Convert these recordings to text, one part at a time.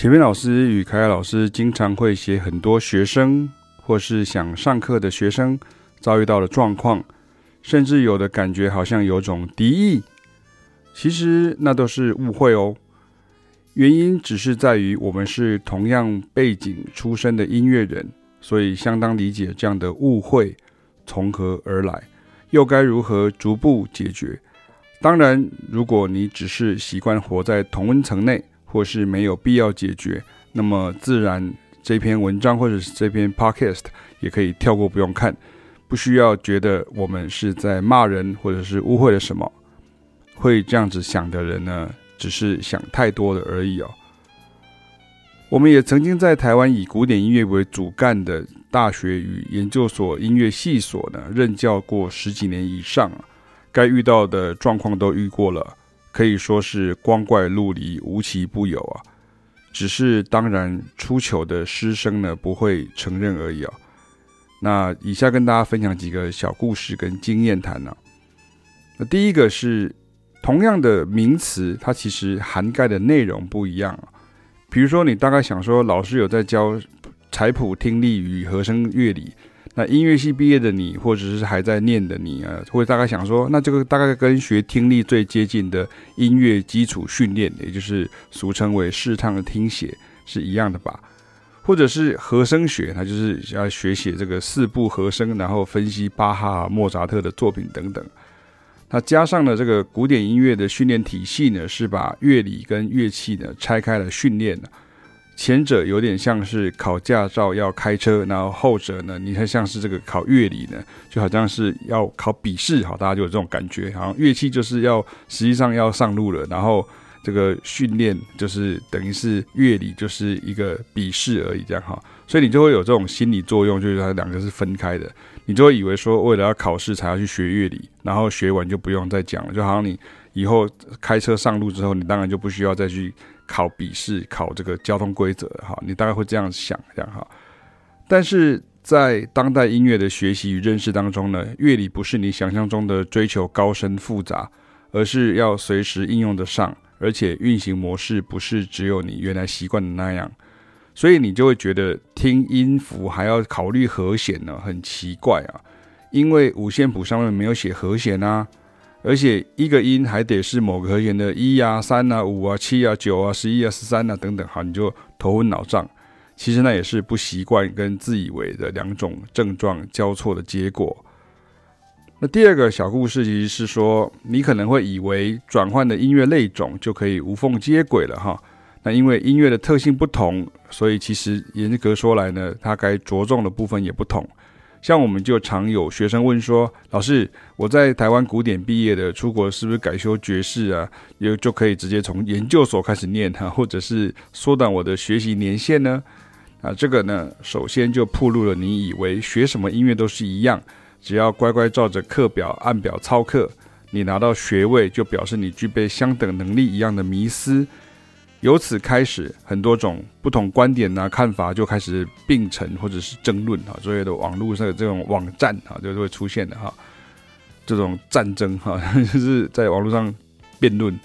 前面老师与凯凯老师经常会写很多学生或是想上课的学生遭遇到的状况，甚至有的感觉好像有种敌意，其实那都是误会哦。原因只是在于我们是同样背景出身的音乐人，所以相当理解这样的误会从何而来，又该如何逐步解决。当然，如果你只是习惯活在同温层内。或是没有必要解决，那么自然这篇文章或者是这篇 podcast 也可以跳过，不用看，不需要觉得我们是在骂人或者是误会了什么。会这样子想的人呢，只是想太多了而已哦。我们也曾经在台湾以古典音乐为主干的大学与研究所音乐系所呢任教过十几年以上，该遇到的状况都遇过了。可以说是光怪陆离，无奇不有啊！只是当然出糗的师生呢不会承认而已啊。那以下跟大家分享几个小故事跟经验谈呢。那第一个是同样的名词，它其实涵盖的内容不一样啊。比如说你大概想说，老师有在教采谱、听力与和声乐理。那音乐系毕业的你，或者是还在念的你啊，会大概想说，那这个大概跟学听力最接近的音乐基础训练，也就是俗称为视唱的听写是一样的吧？或者是和声学，它就是要学写这个四部和声，然后分析巴哈、莫扎特的作品等等。那加上了这个古典音乐的训练体系呢，是把乐理跟乐器呢拆开了训练的。前者有点像是考驾照要开车，然后后者呢，你看像是这个考乐理呢，就好像是要考笔试，好，大家就有这种感觉，好像乐器就是要实际上要上路了，然后这个训练就是等于是乐理就是一个笔试而已，这样哈，所以你就会有这种心理作用，就是它两个是分开的，你就会以为说为了要考试才要去学乐理，然后学完就不用再讲了，就好像你以后开车上路之后，你当然就不需要再去。考笔试，考这个交通规则，哈，你大概会这样想，这样哈。但是在当代音乐的学习与认识当中呢，乐理不是你想象中的追求高深复杂，而是要随时应用得上，而且运行模式不是只有你原来习惯的那样，所以你就会觉得听音符还要考虑和弦呢，很奇怪啊，因为五线谱上面没有写和弦啊。而且一个音还得是某个和弦的一啊、三啊、五啊、七啊、九啊、十一啊、十三啊等等，好，你就头昏脑胀。其实那也是不习惯跟自以为的两种症状交错的结果。那第二个小故事其实是说，你可能会以为转换的音乐类种就可以无缝接轨了哈。那因为音乐的特性不同，所以其实严格说来呢，它该着重的部分也不同。像我们就常有学生问说：“老师，我在台湾古典毕业的，出国是不是改修爵士啊？有就可以直接从研究所开始念哈，或者是缩短我的学习年限呢？”啊，这个呢，首先就暴露了你以为学什么音乐都是一样，只要乖乖照着课表按表操课，你拿到学位就表示你具备相等能力一样的迷思。由此开始，很多种不同观点呐、啊、看法就开始并存或者是争论啊，所谓的网络上的这种网站啊，就是会出现的哈。这种战争哈，就是在网络上辩论。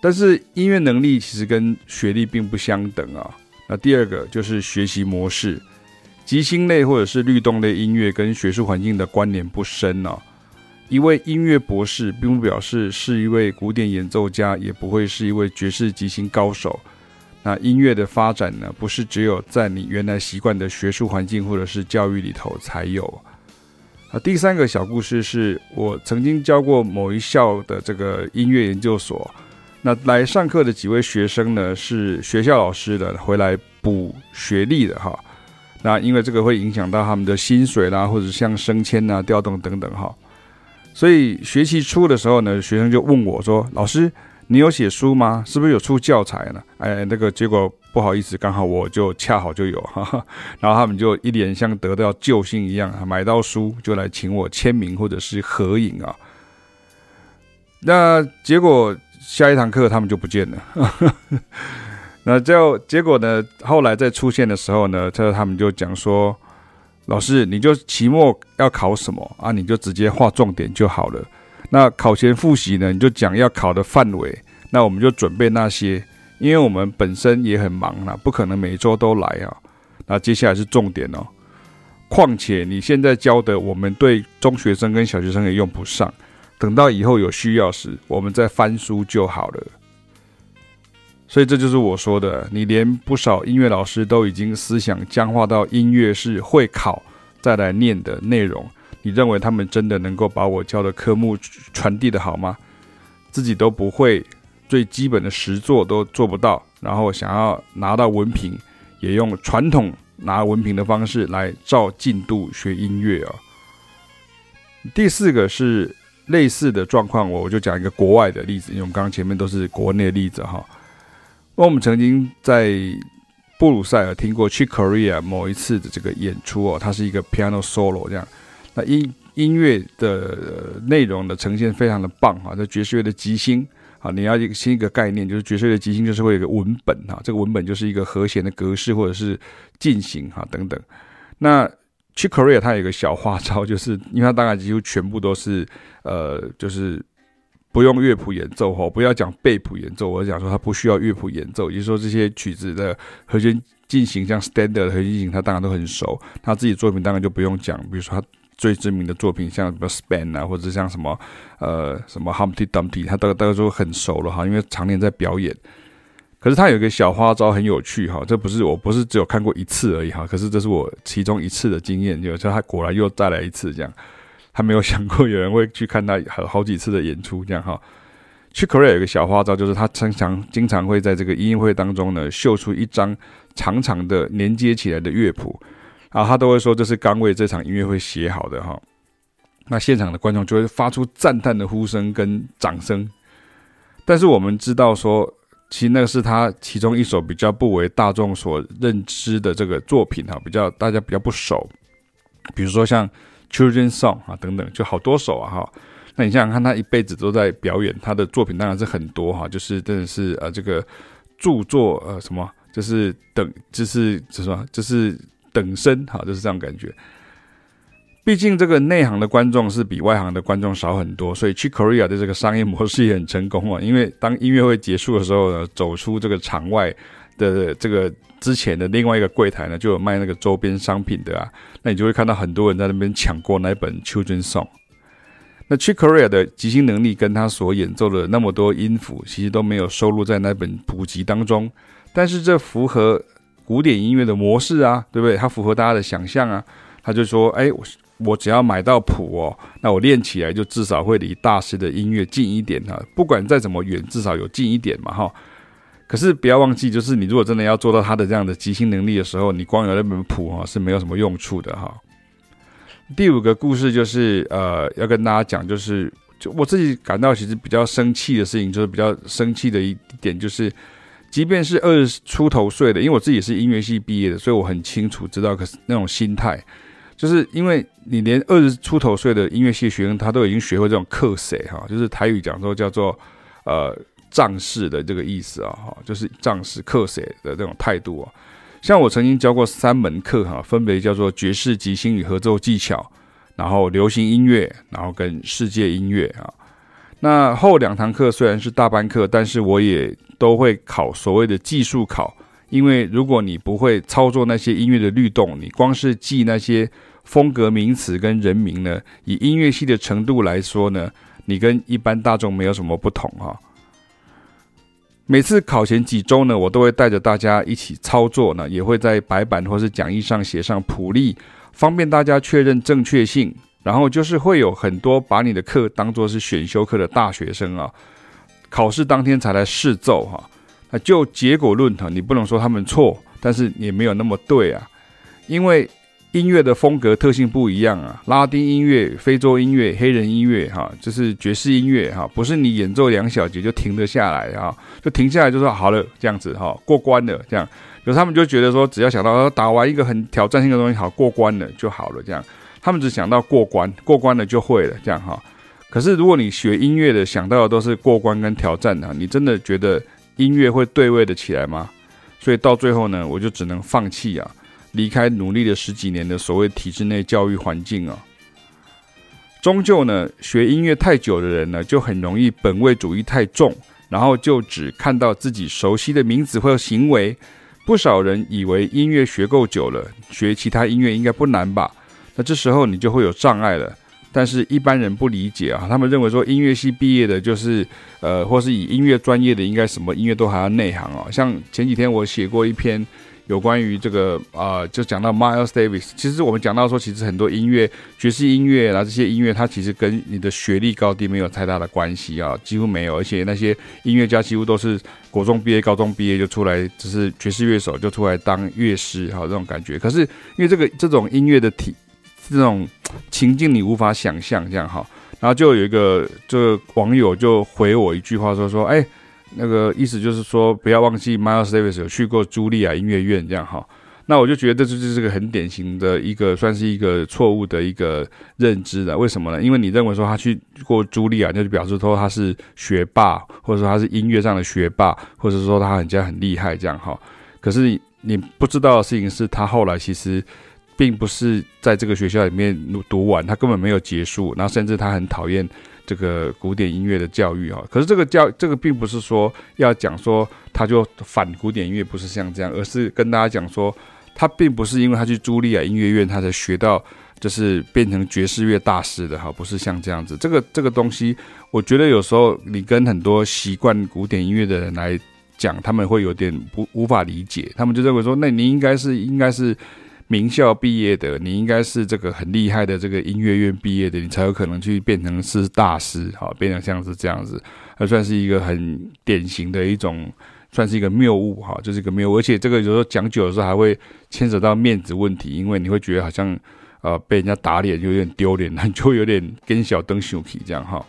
但是音乐能力其实跟学历并不相等啊。那第二个就是学习模式，即兴类或者是律动类音乐跟学术环境的关联不深啊。一位音乐博士，并不表示是一位古典演奏家，也不会是一位爵士即兴高手。那音乐的发展呢，不是只有在你原来习惯的学术环境或者是教育里头才有。啊，第三个小故事是我曾经教过某一校的这个音乐研究所，那来上课的几位学生呢，是学校老师的，回来补学历的哈。那因为这个会影响到他们的薪水啦，或者像升迁啊、调动等等哈。所以学期初的时候呢，学生就问我说：“老师，你有写书吗？是不是有出教材呢？”哎，那个结果不好意思，刚好我就恰好就有哈哈。然后他们就一脸像得到救星一样，买到书就来请我签名或者是合影啊。那结果下一堂课他们就不见了。那就结果呢，后来再出现的时候呢，他他们就讲说。老师，你就期末要考什么啊？你就直接画重点就好了。那考前复习呢？你就讲要考的范围，那我们就准备那些。因为我们本身也很忙啦，不可能每周都来啊。那接下来是重点哦。况且你现在教的，我们对中学生跟小学生也用不上。等到以后有需要时，我们再翻书就好了。所以这就是我说的，你连不少音乐老师都已经思想僵化到音乐是会考再来念的内容，你认为他们真的能够把我教的科目传递得好吗？自己都不会，最基本的实作都做不到，然后想要拿到文凭，也用传统拿文凭的方式来照进度学音乐啊。第四个是类似的状况，我我就讲一个国外的例子，因为我们刚刚前面都是国内的例子哈。那我们曾经在布鲁塞尔听过 Chick Corea 某一次的这个演出哦，它是一个 piano solo 这样，那音音乐的内容的呈现非常的棒啊，这爵士乐的即兴啊，你要一个新一个概念，就是爵士乐的即兴就是会有一个文本哈，这个文本就是一个和弦的格式或者是进行哈等等。那 Chick Corea 它有一个小花招，就是因为它大概几乎全部都是呃就是。不用乐谱演奏哈，不要讲背谱演奏，我讲说他不需要乐谱演奏，也就是说这些曲子的和弦进行，像 standard 的和弦进行，他当然都很熟。他自己作品当然就不用讲，比如说他最知名的作品，像什么 Span 啊，或者像什么呃什么 Humpty Dumpty，他大概大概都很熟了哈，因为常年在表演。可是他有一个小花招很有趣哈，这不是我不是只有看过一次而已哈，可是这是我其中一次的经验，就他果然又再来一次这样。他没有想过有人会去看他好好几次的演出，这样哈。Chick Corea 有一个小花招，就是他经常经常会在这个音乐会当中呢，秀出一张长长的连接起来的乐谱，然后他都会说这是刚为这场音乐会写好的哈。那现场的观众就会发出赞叹的呼声跟掌声。但是我们知道说，其实那个是他其中一首比较不为大众所认知的这个作品哈，比较大家比较不熟，比如说像。Children's Song 啊，等等，就好多首啊哈。那你想想看，他一辈子都在表演，他的作品当然是很多哈，就是真的是呃这个著作呃什么，就是等就是就是什么，就是等身哈，就是这样感觉。毕竟这个内行的观众是比外行的观众少很多，所以 Chick Corea 的这个商业模式也很成功啊。因为当音乐会结束的时候呢，走出这个场外。的这个之前的另外一个柜台呢，就有卖那个周边商品的啊，那你就会看到很多人在那边抢过那本 Children's Song。那 Chick Corea 的即兴能力跟他所演奏的那么多音符，其实都没有收录在那本谱集当中。但是这符合古典音乐的模式啊，对不对？它符合大家的想象啊。他就说：“哎，我我只要买到谱哦，那我练起来就至少会离大师的音乐近一点哈。不管再怎么远，至少有近一点嘛，哈。”可是不要忘记，就是你如果真的要做到他的这样的即兴能力的时候，你光有那本谱哈是没有什么用处的哈。第五个故事就是呃要跟大家讲，就是就我自己感到其实比较生气的事情，就是比较生气的一点就是，即便是二十出头岁的，因为我自己是音乐系毕业的，所以我很清楚知道，可是那种心态，就是因为你连二十出头岁的音乐系学生他都已经学会这种克谁哈，就是台语讲说叫做呃。仗势的这个意思啊，哈，就是仗势克谁的这种态度啊。像我曾经教过三门课哈，分别叫做爵士即兴与合奏技巧，然后流行音乐，然后跟世界音乐啊。那后两堂课虽然是大班课，但是我也都会考所谓的技术考，因为如果你不会操作那些音乐的律动，你光是记那些风格名词跟人名呢，以音乐系的程度来说呢，你跟一般大众没有什么不同哈。每次考前几周呢，我都会带着大家一起操作呢，也会在白板或是讲义上写上谱例，方便大家确认正确性。然后就是会有很多把你的课当做是选修课的大学生啊，考试当天才来试奏哈。那就结果论哈，你不能说他们错，但是也没有那么对啊，因为。音乐的风格特性不一样啊，拉丁音乐、非洲音乐、黑人音乐，哈，就是爵士音乐，哈，不是你演奏两小节就停得下来啊，就停下来就说好了，这样子哈，过关了，这样，有他们就觉得说，只要想到打完一个很挑战性的东西，好过关了就好了，这样，他们只想到过关，过关了就会了，这样哈。可是如果你学音乐的，想到的都是过关跟挑战啊，你真的觉得音乐会对位的起来吗？所以到最后呢，我就只能放弃啊。离开努力了十几年的所谓体制内教育环境啊，终究呢，学音乐太久的人呢，就很容易本位主义太重，然后就只看到自己熟悉的名字或行为。不少人以为音乐学够久了，学其他音乐应该不难吧？那这时候你就会有障碍了。但是一般人不理解啊，他们认为说音乐系毕业的就是呃，或是以音乐专业的，应该什么音乐都还要内行哦。像前几天我写过一篇。有关于这个啊、就讲到 Miles Davis。其实我们讲到说，其实很多音乐、爵士音乐啦，这些音乐它其实跟你的学历高低没有太大的关系啊，几乎没有。而且那些音乐家几乎都是国中毕业、高中毕业就出来，只是爵士乐手就出来当乐师哈，这种感觉。可是因为这个这种音乐的体这种情境你无法想象这样哈，然后就有一个这个网友就回我一句话说说，哎。那个意思就是说，不要忘记 Miles Davis 有去过茱莉亚音乐院，这样哈。那我就觉得这就是个很典型的一个，算是一个错误的一个认知的。为什么呢？因为你认为说他去过茱莉亚，那就表示说他是学霸，或者说他是音乐上的学霸，或者说他人家很厉害这样哈。可是你你不知道的事情是他后来其实并不是在这个学校里面读完，他根本没有结束，然后甚至他很讨厌。这个古典音乐的教育啊，可是这个教这个并不是说要讲说他就反古典音乐，不是像这样，而是跟大家讲说，他并不是因为他去茱莉亚音乐院，他才学到就是变成爵士乐大师的哈，不是像这样子。这个这个东西，我觉得有时候你跟很多习惯古典音乐的人来讲，他们会有点不无法理解，他们就认为说，那你应该是应该是。名校毕业的，你应该是这个很厉害的这个音乐院毕业的，你才有可能去变成是大师，好，变成像是这样子，还算是一个很典型的一种，算是一个谬误，哈，就是一个谬误，而且这个有时候讲久的时候还会牵扯到面子问题，因为你会觉得好像呃被人家打脸就有点丢脸，你就有点跟小灯熊皮这样哈。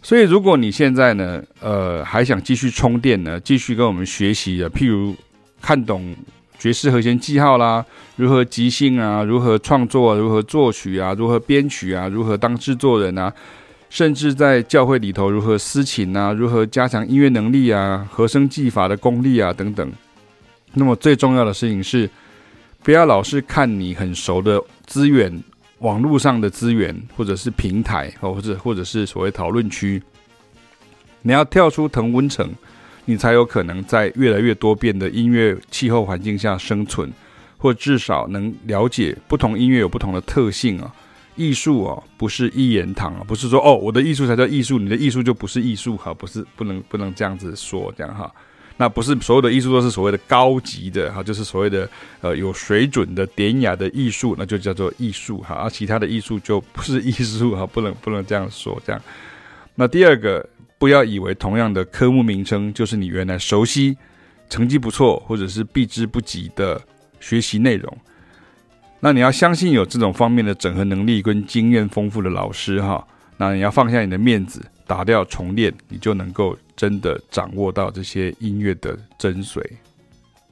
所以如果你现在呢，呃，还想继续充电呢，继续跟我们学习的，譬如看懂。爵士和弦记号啦，如何即兴啊，如何创作，啊如何作曲啊，如何编曲啊，如何当制作人啊，甚至在教会里头如何私琴啊，如何加强音乐能力啊，和声技法的功力啊等等。那么最重要的事情是，不要老是看你很熟的资源，网络上的资源，或者是平台，或者或者是所谓讨论区，你要跳出同温层。你才有可能在越来越多变的音乐气候环境下生存，或至少能了解不同音乐有不同的特性啊。艺术啊，不是一言堂啊，不是说哦，我的艺术才叫艺术，你的艺术就不是艺术哈，不是不能不能这样子说这样哈。那不是所有的艺术都是所谓的高级的哈，就是所谓的呃有水准的典雅的艺术，那就叫做艺术哈，而其他的艺术就不是艺术哈，不能不能这样说这样。那第二个。不要以为同样的科目名称就是你原来熟悉、成绩不错或者是避之不及的学习内容。那你要相信有这种方面的整合能力跟经验丰富的老师哈。那你要放下你的面子，打掉重练，你就能够真的掌握到这些音乐的精髓。